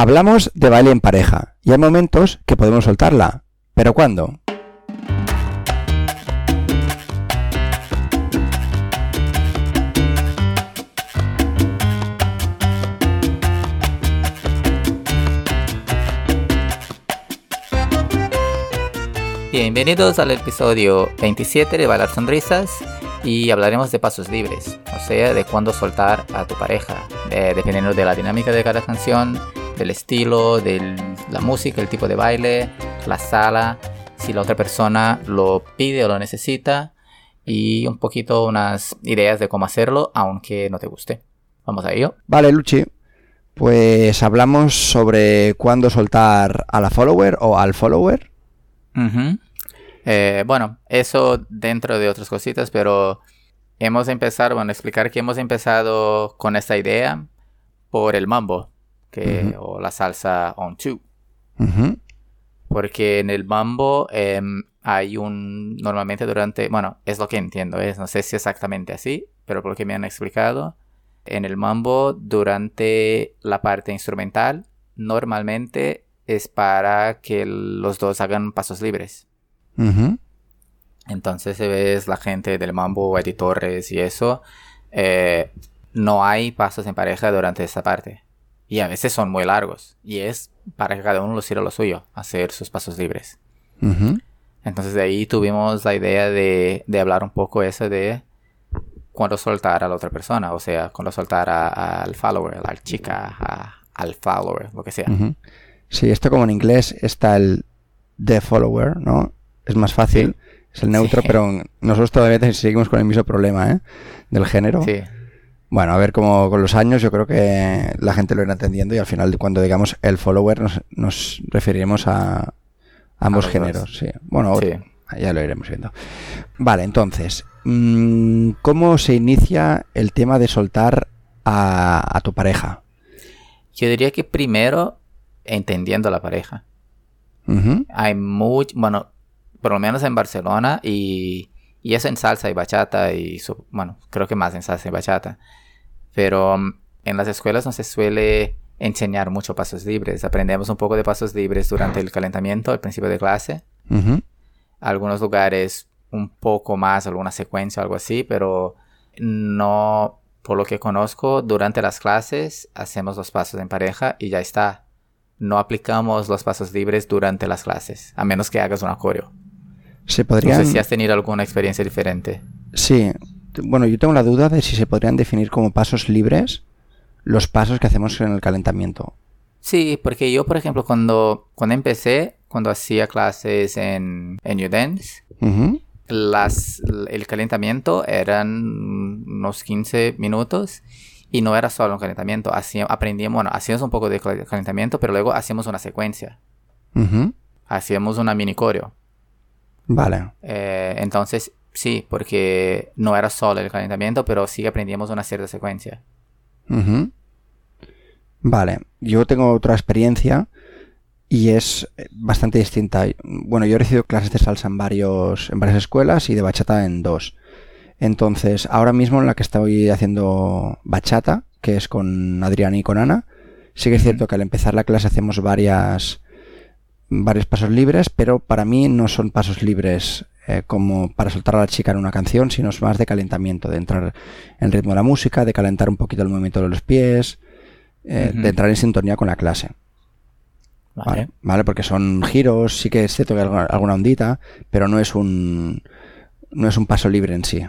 Hablamos de baile en pareja y hay momentos que podemos soltarla. ¿Pero cuándo? Bienvenidos al episodio 27 de Bailar Sonrisas y hablaremos de pasos libres, o sea, de cuándo soltar a tu pareja, dependiendo de la dinámica de cada canción, del estilo, de la música, el tipo de baile, la sala, si la otra persona lo pide o lo necesita y un poquito unas ideas de cómo hacerlo, aunque no te guste. Vamos a ello. Vale, Luchi. Pues hablamos sobre cuándo soltar a la follower o al follower. Eh, bueno, eso dentro de otras cositas, pero hemos empezado, bueno, explicar que hemos empezado con esta idea por el mambo, que, o la salsa on two. Porque en el mambo em, hay un, normalmente durante, bueno, es lo que entiendo, es, no sé si exactamente así, pero por lo que me han explicado, en el mambo durante la parte instrumental, normalmente es para que los dos hagan pasos libres. Entonces se ves la gente del mambo, editores y eso. Eh, no hay pasos en pareja durante esa parte. Y a veces son muy largos. Y es para que cada uno lo sirva lo suyo, hacer sus pasos libres. Entonces de ahí tuvimos la idea de, hablar un poco eso de cuando soltar a la otra persona. O sea, cuando soltar al follower, a la chica, al follower, lo que sea. Sí, esto como en inglés está el the follower, ¿no? es más fácil, es el neutro, pero nosotros todavía seguimos con el mismo problema ¿eh? del género. Sí. Bueno, a ver cómo con los años yo creo que la gente lo irá entendiendo y al final cuando digamos el follower nos, referiremos a ambos géneros. Sí. Bueno, ya lo iremos viendo. Vale, entonces, mm, ¿cómo se inicia el tema de soltar a, tu pareja? Yo diría que primero entendiendo a la pareja. Hay mucho, bueno, por lo menos en Barcelona, y, y eso en salsa y bachata, y bueno, creo que más en salsa y bachata. Pero mm, en las escuelas no se suele enseñar mucho pasos libres. Aprendemos un poco de pasos libres durante el calentamiento, al principio de clase. Algunos lugares un poco más, alguna secuencia, algo así, pero no, por lo que conozco, durante las clases hacemos los pasos en pareja y ya está. No aplicamos los pasos libres durante las clases, a menos que hagas un coreo. Se podrían... No sé si has tenido alguna experiencia diferente. Sí. Bueno, yo tengo la duda de si se podrían definir como pasos libres los pasos que hacemos en el calentamiento. Sí, porque yo, por ejemplo, cuando, cuando empecé, cuando hacía clases en, en Udance, las, el calentamiento eran unos 15 minutos y no era solo un calentamiento. Hacíamos, aprendíamos, bueno, hacíamos un poco de calentamiento, pero luego hacíamos una secuencia. Hacíamos una mini coreo. Vale. Eh, entonces, sí, porque no era solo el calentamiento, pero sí aprendíamos una cierta secuencia. Vale, yo tengo otra experiencia y es bastante distinta. Bueno, yo he recibido clases de salsa en, varios, en varias escuelas y de bachata en dos. Entonces, ahora mismo en la que estoy haciendo bachata, que es con Adrián y con Ana, sí que es cierto que al empezar la clase hacemos varias varios pasos libres, pero para mí no son pasos libres eh, como para soltar a la chica en una canción, sino es más de calentamiento, de entrar en ritmo de la música, de calentar un poquito el movimiento de los pies, eh, de entrar en sintonía con la clase. Vale. vale. Porque son giros, sí que es cierto que hay alguna, ondita, pero no es un no es un paso libre en sí.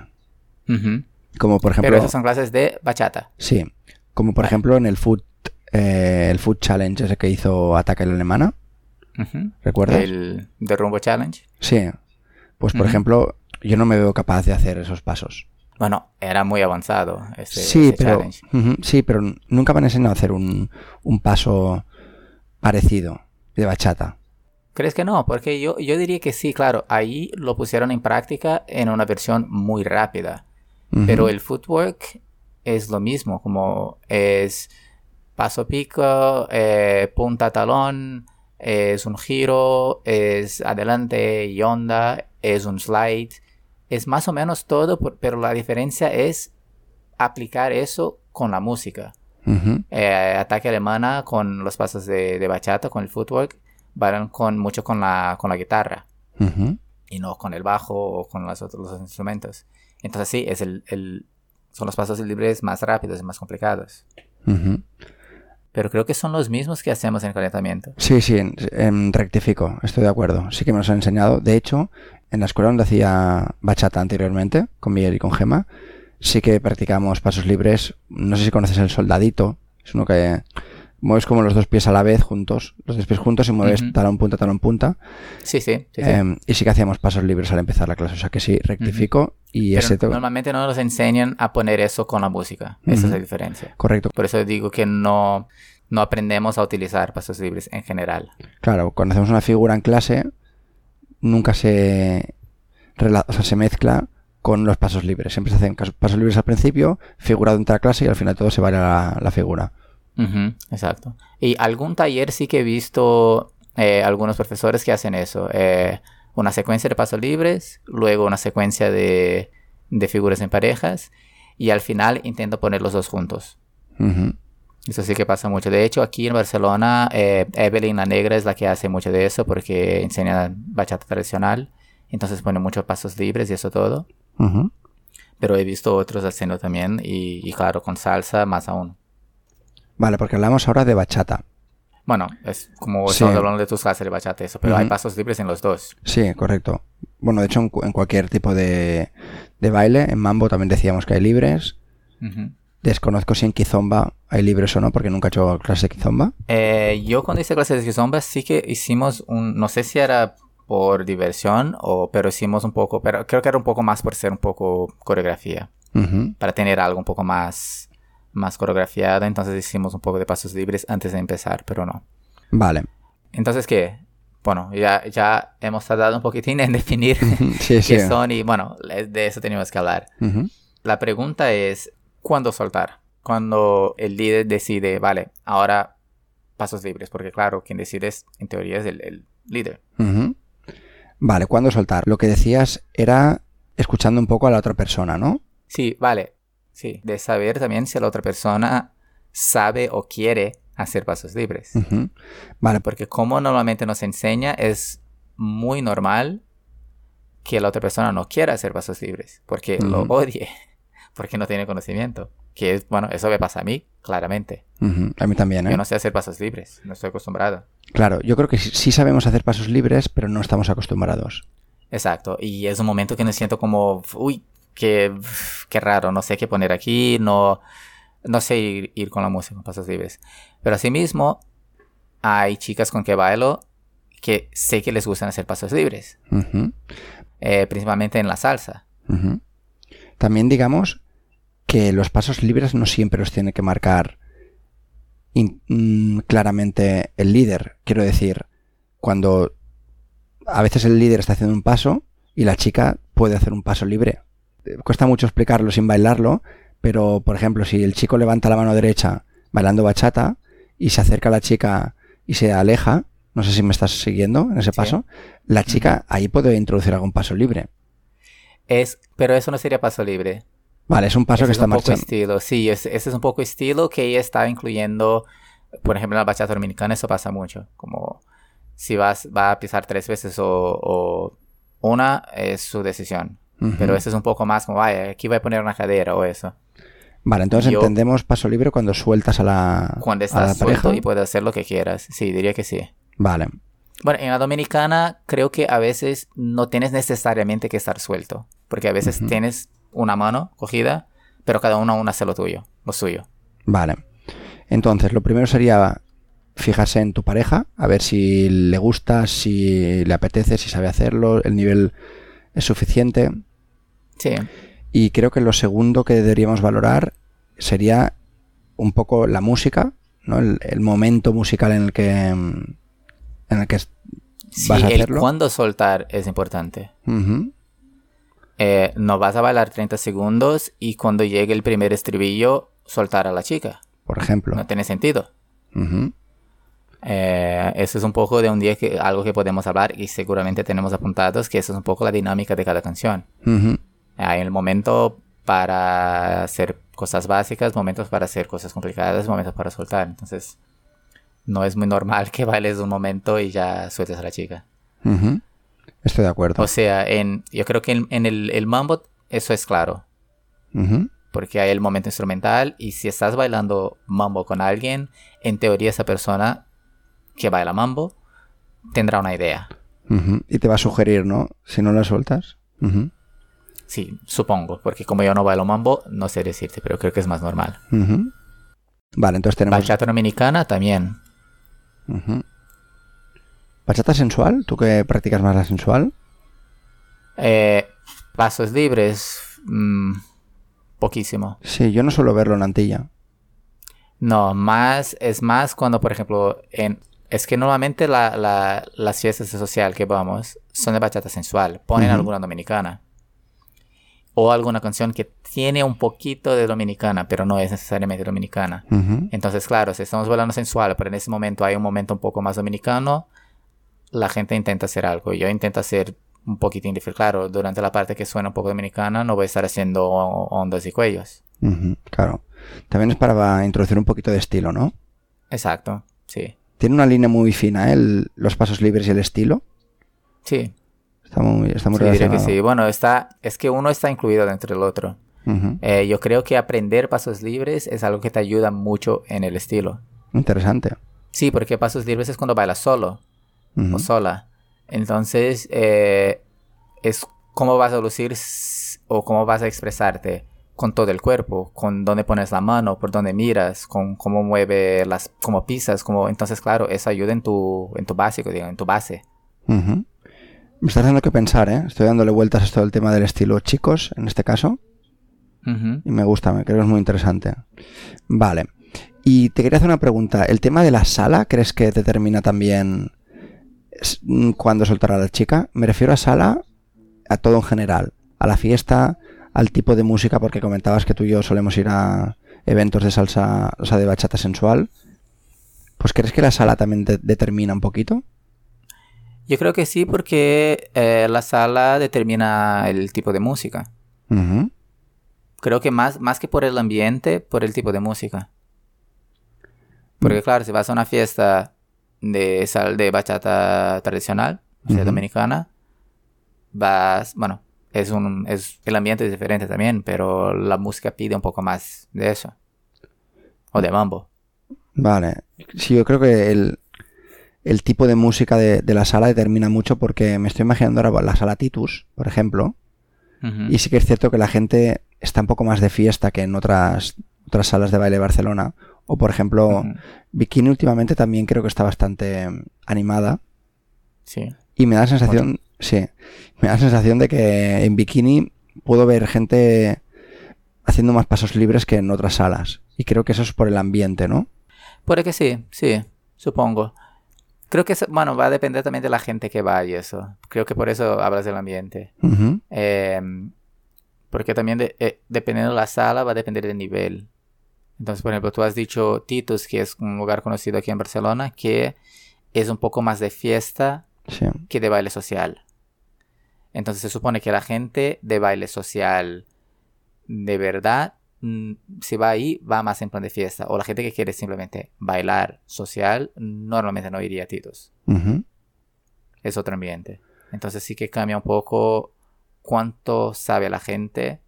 Como por ejemplo. Pero esas son clases de bachata. Sí. Como por ejemplo en el Food, eh, el Food Challenge ese que hizo Ataque la Alemana. ¿Recuerdas? El The Rumbo Challenge. Sí. Pues por ejemplo, yo no me veo capaz de hacer esos pasos. Bueno, era muy avanzado ese, sí, pero, challenge. sí, pero nunca me han enseñado a hacer un, paso parecido de bachata. ¿Crees que no? Porque yo, yo diría que sí, claro, ahí lo pusieron en práctica en una versión muy rápida. Pero el footwork es lo mismo, como es paso pico, eh, punta talón, es un giro, es adelante y onda, es un slide, es más o menos todo, pero la diferencia es aplicar eso con la música. Eh, ataque alemana con los pasos de, bachata, con el footwork, van con, mucho con la, con la guitarra. Y no con el bajo o con los otros instrumentos. Entonces sí, es el, son los pasos libres más rápidos y más complicados. Pero creo que son los mismos que hacemos en calentamiento. Sí, sí, en, rectifico, estoy de acuerdo. Sí que me los han enseñado. De hecho, en la escuela donde hacía bachata anteriormente, con Miguel y con Gema, sí que practicamos pasos libres. No sé si conoces el soldadito. Es uno que mueves como los dos pies a la vez juntos, los dos pies juntos y mueves talón punta, talón punta. Sí, sí. Em, y sí que hacíamos pasos libres al empezar la clase, o sea que sí, rectifico y ese Normalmente no nos enseñan a poner eso con la música, esa es la diferencia. Correcto. Por eso digo que no, no aprendemos a utilizar pasos libres en general. Claro, cuando hacemos una figura en clase, nunca se, o sea, se mezcla con los pasos libres. Siempre se hacen pasos libres al principio, figura dentro de la clase y al final todo se va a la figura exacto. Y algún taller sí que he visto eh, algunos profesores que hacen eso. Eh, una secuencia de pasos libres, luego una secuencia de, figuras en parejas y al final intento poner los dos juntos. Eso sí que pasa mucho. De hecho, aquí en Barcelona, eh, Evelyn la Negra es la que hace mucho de eso porque enseña bachata tradicional. Entonces pone muchos pasos libres y eso todo. Pero he visto otros haciendo también y, y, claro, con salsa más aún. Vale, porque hablamos ahora de bachata. Bueno, es como estamos hablando de tus clases de bachata, eso, pero hay pasos libres en los dos. Sí, correcto. Bueno, de hecho, en, cualquier tipo de, baile, en mambo también decíamos que hay libres. Desconozco si en kizomba hay libres o no, porque nunca he hecho clase de kizomba. Eh, yo cuando hice clases de kizomba sí que hicimos un, no sé si era por diversión o, pero hicimos un poco, pero creo que era un poco más por ser un poco coreografía, para tener algo un poco más más coreografiada, entonces hicimos un poco de pasos libres antes de empezar, pero no. Vale. Entonces, ¿qué? Bueno, ya, ya hemos tardado un poquitín en definir qué son y bueno, de eso tenemos que hablar. La pregunta es, ¿cuándo soltar? Cuando el líder decide, vale, ahora pasos libres, porque claro, quien decide es, en teoría es el, líder. Vale, ¿cuándo soltar? Lo que decías era escuchando un poco a la otra persona, ¿no? Sí, vale. Sí, de saber también si la otra persona sabe o quiere hacer pasos libres. Vale. Porque como normalmente nos enseña, es muy normal que la otra persona no quiera hacer pasos libres, porque lo odie, porque no tiene conocimiento. Que es, bueno, eso me pasa a mí, claramente. A mí también, ¿eh? Yo no sé hacer pasos libres, no estoy acostumbrado. Claro, yo creo que sí sabemos hacer pasos libres, pero no estamos acostumbrados. Exacto, y es un momento que me siento como, uy, qué, qué raro, no sé qué poner aquí, no, no sé ir, con la música, pasos libres. Pero asimismo, hay chicas con que bailo que sé que les gustan hacer pasos libres. Eh, principalmente en la salsa. También digamos que los pasos libres no siempre los tiene que marcar mm, claramente el líder. Quiero decir, cuando a veces el líder está haciendo un paso y la chica puede hacer un paso libre cuesta mucho explicarlo sin bailarlo, pero por ejemplo, si el chico levanta la mano derecha bailando bachata y se acerca a la chica y se aleja, no sé si me estás siguiendo en ese paso, la chica ahí puede introducir algún paso libre. Es, pero eso no sería paso libre. Vale, es un paso que está un poco estilo, sí, ese es un poco estilo que ella está incluyendo, por ejemplo, en la bachata dominicana eso pasa mucho, como si vas va a pisar tres veces o, o una es su decisión. Pero ese es un poco más como, vaya, aquí voy a poner una cadera o eso. Vale, entonces entendemos paso libre cuando sueltas a la Cuando estás suelto y puedes hacer lo que quieras. Sí, diría que sí. Vale. Bueno, en la dominicana creo que a veces no tienes necesariamente que estar suelto. Porque a veces tienes una mano cogida, pero cada uno aún hace lo tuyo, lo suyo. Vale. Entonces, lo primero sería fijarse en tu pareja, a ver si le gusta, si le apetece, si sabe hacerlo, el nivel es suficiente. Sí. Y creo que lo segundo que deberíamos valorar sería un poco la música, ¿no? El, momento musical en el que en el que vas a hacerlo. El cuándo soltar es importante. Eh, no vas a bailar 30 segundos y cuando llegue el primer estribillo soltar a la chica. Por ejemplo. No tiene sentido. Eh, eso es un poco de un día que algo que podemos hablar y seguramente tenemos apuntados que eso es un poco la dinámica de cada canción. Hay el momento para hacer cosas básicas, momentos para hacer cosas complicadas, momentos para soltar. Entonces, no es muy normal que bailes un momento y ya sueltes a la chica. Estoy de acuerdo. O sea, en, yo creo que en, el, el, mambo eso es claro. Porque hay el momento instrumental y si estás bailando mambo con alguien, en teoría esa persona que baila mambo tendrá una idea. Y te va a sugerir, ¿no? Si no la sueltas. Sí, supongo, porque como yo no bailo mambo, no sé decirte, pero creo que es más normal. Vale, entonces tenemos... Bachata dominicana también. ¿Bachata sensual? ¿Tú que practicas más la sensual? Eh, pasos libres, mm, poquísimo. Sí, yo no suelo verlo en Antilla. No, más, es más cuando, por ejemplo, en, es que normalmente las fiestas social que vamos son de bachata sensual. Ponen alguna dominicana o alguna canción que tiene un poquito de dominicana, pero no es necesariamente dominicana. Entonces, claro, si estamos bailando sensual, pero en ese momento hay un momento un poco más dominicano, la gente intenta hacer algo. Yo intento hacer un poquitín diferente. Claro, durante la parte que suena un poco dominicana, no voy a estar haciendo ondas y cuellos. claro. También es para introducir un poquito de estilo, ¿no? Exacto, sí. Tiene una línea muy fina, ¿eh? los pasos libres y el estilo. Sí, Está muy, está muy sí, que sí. Bueno, está, es que uno está incluido dentro del otro. Eh, yo creo que aprender pasos libres es algo que te ayuda mucho en el estilo. Interesante. Sí, porque pasos libres es cuando bailas solo o sola. Entonces, eh, es cómo vas a lucir o cómo vas a expresarte con todo el cuerpo, con dónde pones la mano, por dónde miras, con cómo mueve las, cómo pisas, como entonces claro, eso ayuda en tu, en tu básico, digo, en tu base. Me está haciendo que pensar, ¿eh? Estoy dándole vueltas a esto del tema del estilo chicos, en este caso. Y me gusta, me creo que es muy interesante. Vale. Y te quería hacer una pregunta. ¿El tema de la sala crees que determina también mm, cuándo soltar a la chica? Me refiero a sala a todo en general. A la fiesta, al tipo de música, porque comentabas que tú y yo solemos ir a eventos de salsa, o sea, de bachata sensual. Pues ¿crees que la sala también determina un poquito? Yo creo que sí, porque eh, la sala determina el tipo de música. Creo que más, más que por el ambiente, por el tipo de música. Porque mm. claro, si vas a una fiesta de sal de bachata tradicional, o sea, dominicana, vas, bueno, es un, es, el ambiente es diferente también, pero la música pide un poco más de eso. O de mambo. Vale. Sí, yo creo que el, el tipo de música de, la sala determina mucho porque me estoy imaginando ahora la sala Titus, por ejemplo, y sí que es cierto que la gente está un poco más de fiesta que en otras, otras salas de baile de Barcelona. O por ejemplo, Bikini últimamente también creo que está bastante animada. Sí. Y me da la sensación, sí, me da la sensación de que en Bikini puedo ver gente haciendo más pasos libres que en otras salas. Y creo que eso es por el ambiente, ¿no? Puede que sí, sí, supongo. Creo que, bueno, va a depender también de la gente que va y eso. Creo que por eso hablas del ambiente. Em, porque también eh, dependiendo de la sala va a depender del nivel. Entonces, por ejemplo, tú has dicho Titus, que es un lugar conocido aquí en Barcelona, que es un poco más de fiesta que de baile social. Entonces se supone que la gente de baile social de verdad si va ahí, va más en plan de fiesta. O la gente que quiere simplemente bailar social, normalmente no iría a Titos. Es otro ambiente. Entonces sí que cambia un poco cuánto sabe la gente.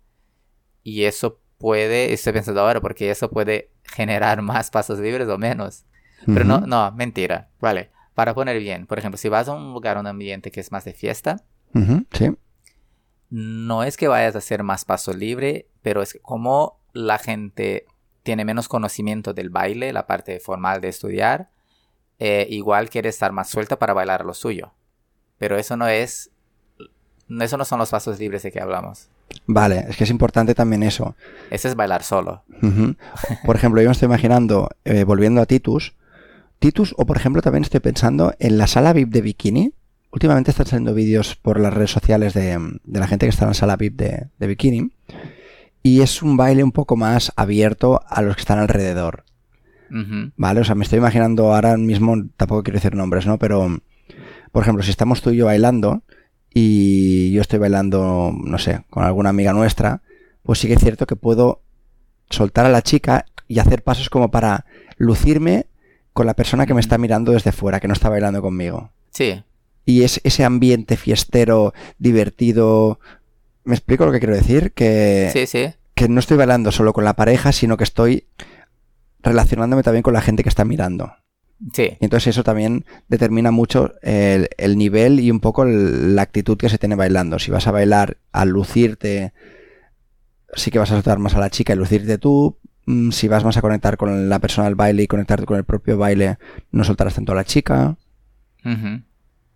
Y eso puede, estoy pensando ahora, porque eso puede generar más pasos libres o menos. Pero no, no, mentira. Vale, para poner bien, por ejemplo, si vas a un lugar, un ambiente que es más de fiesta, no es que vayas a hacer más paso libre, pero es que como la gente tiene menos conocimiento del baile, la parte formal de estudiar, eh, igual quiere estar más suelta para bailar lo suyo. Pero eso no es, eso no son los pasos libres de que hablamos. Vale, es que es importante también eso. Ese es bailar solo. Por ejemplo, yo me estoy imaginando, eh, volviendo a Titus, Titus, o por ejemplo también estoy pensando en la sala VIP de Bikini. Últimamente están saliendo vídeos por las redes sociales de, la gente que está en la sala VIP de, de Bikini y es un baile un poco más abierto a los que están alrededor. ¿Vale? O sea, me estoy imaginando ahora mismo, tampoco quiero decir nombres, ¿no? Pero, por ejemplo, si estamos tú y yo bailando y yo estoy bailando, no sé, con alguna amiga nuestra, pues sí que es cierto que puedo soltar a la chica y hacer pasos como para lucirme con la persona que me está mirando desde fuera, que no está bailando conmigo. Sí. Y es ese ambiente fiestero, divertido. ¿Me explico lo que quiero decir? Que, sí, sí. que no estoy bailando solo con la pareja, sino que estoy relacionándome también con la gente que está mirando. Sí. Y entonces eso también determina mucho el, el nivel y un poco la actitud que se tiene bailando. Si vas a bailar al lucirte, sí que vas a soltar más a la chica y lucirte tú. Mm, si vas más a conectar con la persona del baile y conectarte con el propio baile, no soltarás tanto a la chica.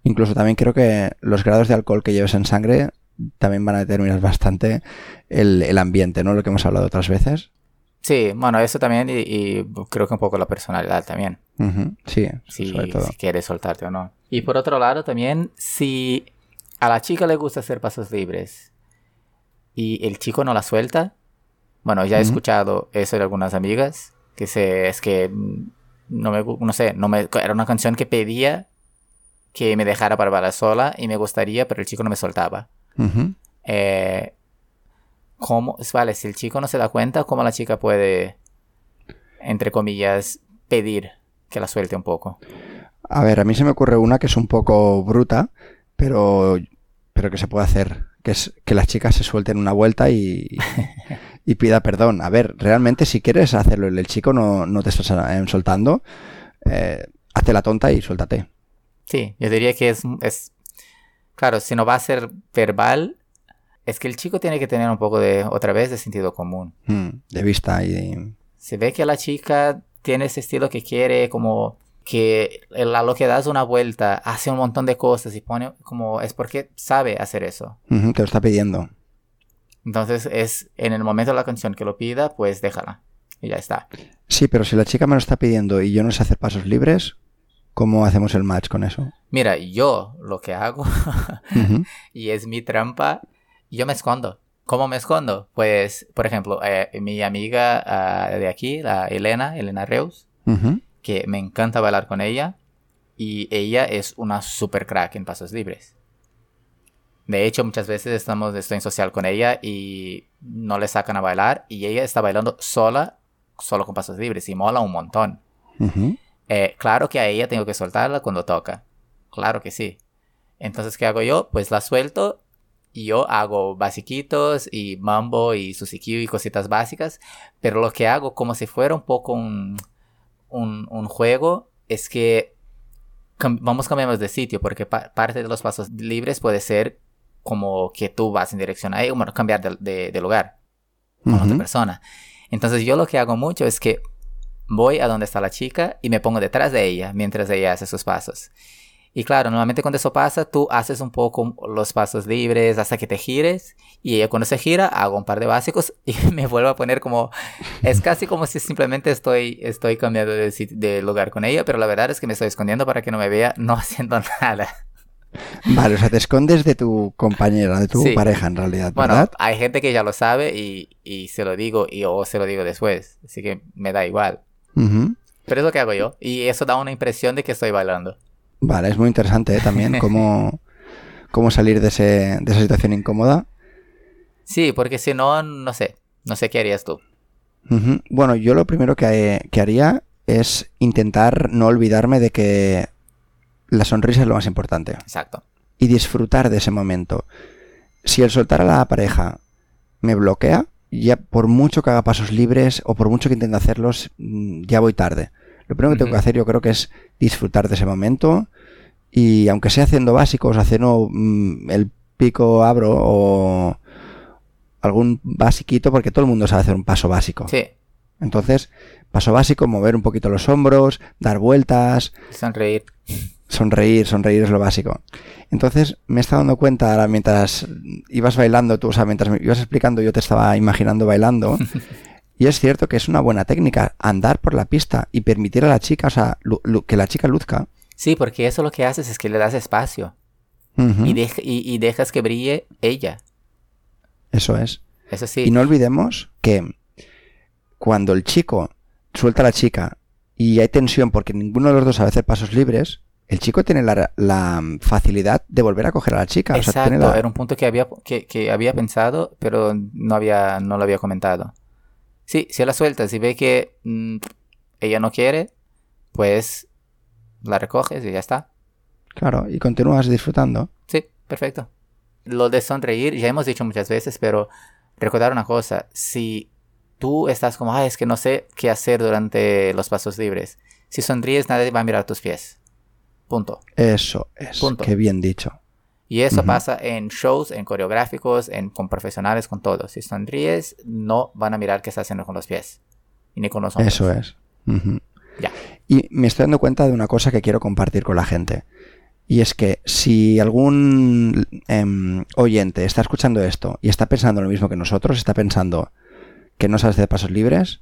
Incluso también creo que los grados de alcohol que lleves en sangre también van a determinar bastante el, el ambiente, ¿no? Lo que hemos hablado otras veces. Sí, bueno, eso también y, creo que un poco la personalidad también. Sí, si, sobre todo. si quieres soltarte o no. Y por otro lado también, si a la chica le gusta hacer pasos libres y el chico no la suelta, bueno, ya he escuchado eso de algunas amigas, que se, es que no me, no sé, no me, era una canción que pedía que me dejara para bailar sola y me gustaría, pero el chico no me soltaba. Eh, cómo, vale, si el chico no se da cuenta, cómo la chica puede, entre comillas, pedir que la suelte un poco. A ver, a mí se me ocurre una que es un poco bruta, pero, pero que se puede hacer, que es que la chica se suelte en una vuelta y, y pida perdón. A ver, realmente si quieres hacerlo y el chico no, no te está eh, soltando, eh, hazte la tonta y suéltate. Sí, yo diría que es, es, claro, si no va a ser verbal, es que el chico tiene que tener un poco de, otra vez, de sentido común. Hmm, de vista y Se ve que la chica tiene ese estilo que quiere, como que a lo que das una vuelta, hace un montón de cosas y pone como, es porque sabe hacer eso. te lo está pidiendo. Entonces es en el momento de la canción que lo pida, pues déjala. Y ya está. Sí, pero si la chica me lo está pidiendo y yo no sé hacer pasos libres, ¿cómo hacemos el match con eso? Mira, yo lo que hago, y es mi trampa, yo me escondo. ¿Cómo me escondo? Pues, por ejemplo, eh, mi amiga ah, de aquí, la Elena, Elena Reus, que me encanta bailar con ella, y ella es una super crack en pasos libres. De hecho, muchas veces estamos, estoy en social con ella y no le sacan a bailar y ella está bailando sola, solo con pasos libres y mola un montón. Eh, claro que a ella tengo que soltarla cuando toca. Claro que sí. Entonces, ¿qué hago yo? Pues la suelto y yo hago basiquitos y mambo y susikiu y cositas básicas, pero lo que hago como si fuera un poco un, un, juego es que vamos cambiamos de sitio porque parte de los pasos libres puede ser como que tú vas en dirección a bueno, cambiar de, de, lugar con otra persona. Entonces yo lo que hago mucho es que voy a donde está la chica y me pongo detrás de ella mientras ella hace sus pasos. Y claro, normalmente cuando eso pasa, tú haces un poco los pasos libres hasta que te gires. Y ella cuando se gira, hago un par de básicos y me vuelvo a poner como... Es casi como si simplemente estoy, estoy cambiando de, lugar con ella, pero la verdad es que me estoy escondiendo para que no me vea no haciendo nada. Vale, o sea, te escondes de tu compañera, de tu pareja en realidad, ¿verdad? Bueno, hay gente que ya lo sabe y, y se lo digo y o se lo digo después, así que me da igual. Pero es lo que hago yo y eso da una impresión de que estoy bailando. Vale, es muy interesante ¿eh? también cómo, cómo salir de, ese, de esa situación incómoda. Sí, porque si no, no sé, no sé qué harías tú. Bueno, yo lo primero que, que, haría es intentar no olvidarme de que la sonrisa es lo más importante. Exacto. Y disfrutar de ese momento. Si el soltar a la pareja me bloquea, ya por mucho que haga pasos libres o por mucho que intente hacerlos, mm, ya voy tarde. Lo primero que tengo que hacer yo creo que es disfrutar de ese momento y aunque sea haciendo básicos, haciendo mm, el pico abro o algún basiquito, porque todo el mundo sabe hacer un paso básico. Sí. Entonces, paso básico, mover un poquito los hombros, dar vueltas. Sonreír. Sonreír, sonreír es lo básico. Entonces, me he estado dando cuenta ahora mientras ibas bailando, tú, o sea, mientras me ibas explicando, yo te estaba imaginando bailando. Y es cierto que es una buena técnica andar por la pista y permitir a la chica, o sea, que la chica luzca. Sí, porque eso lo que haces es que le das espacio. y, dejas que brille ella. Eso es. Eso sí. Y no olvidemos que cuando el chico suelta a la chica y hay tensión porque ninguno de los dos sabe hacer pasos libres, el chico tiene la, facilidad de volver a coger a la chica. Exacto, era un punto que había, que, que había pensado, pero no, había, no lo había comentado. Sí, si la sueltas y ve que mm, ella no quiere, pues la recoges y ya está. Claro, y continúas disfrutando. Sí, perfecto. Lo de sonreír, ya hemos dicho muchas veces, pero recordar una cosa, si tú estás como, ay, es que no sé qué hacer durante los pasos libres, si sonríes nadie va a mirar tus pies. Punto. Eso es. Punto. Qué bien dicho. Y eso pasa en shows, en coreográficos, en, con profesionales, con todo. Si sonríes, no van a mirar qué estás haciendo con los pies. Y ni con los hombros. Eso es. ya. Y me estoy dando cuenta de una cosa que quiero compartir con la gente. Y es que si algún em, oyente está escuchando esto y está pensando lo mismo que nosotros, está pensando que no sabes de pasos libres,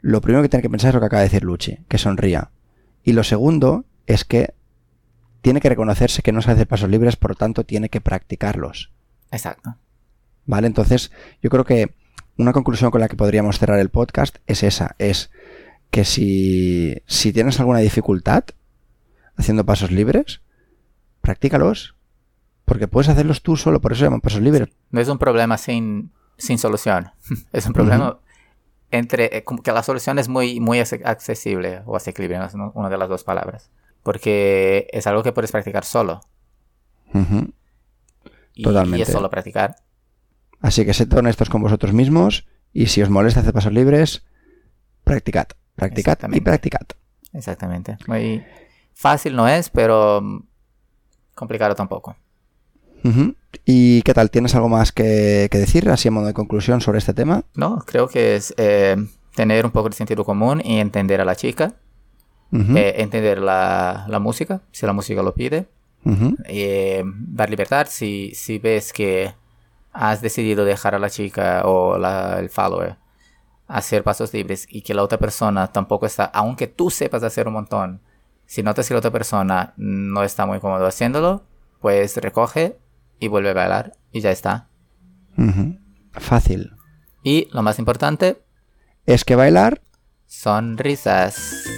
lo primero que tiene que pensar es lo que acaba de decir Luchi, que sonría. Y lo segundo es que tiene que reconocerse que no sabe hacer pasos libres, por lo tanto tiene que practicarlos. Exacto. ¿Vale? Entonces, yo creo que una conclusión con la que podríamos cerrar el podcast es esa, es que si, si tienes alguna dificultad haciendo pasos libres, practícalos, porque puedes hacerlos tú solo, por eso se llaman pasos libres. No es un problema sin, sin solución, es un problema entre, eh, que la solución es muy, muy accesible o asequible, ¿no? una de las dos palabras, porque es algo que puedes practicar solo. Totalmente. Y es solo practicar. Así que sed honestos con vosotros mismos y si os molesta hacer pasos libres, practicad, practicad y practicad. Exactamente. Muy fácil no es, pero complicado tampoco. ¿Y qué tal? ¿Tienes algo más que, decir, así en modo de conclusión, sobre este tema? No, creo que es eh, tener un poco de sentido común y entender a la chica, eh, entender la, música, si la música lo pide, eh, dar libertad si, si ves que has decidido dejar a la chica o el follower hacer pasos libres y que la otra persona tampoco está, aunque tú sepas hacer un montón, si notas que la otra persona no está muy cómodo haciéndolo, pues recoge y vuelve a bailar y ya está. Fácil. Y lo más importante es que bailar son risas.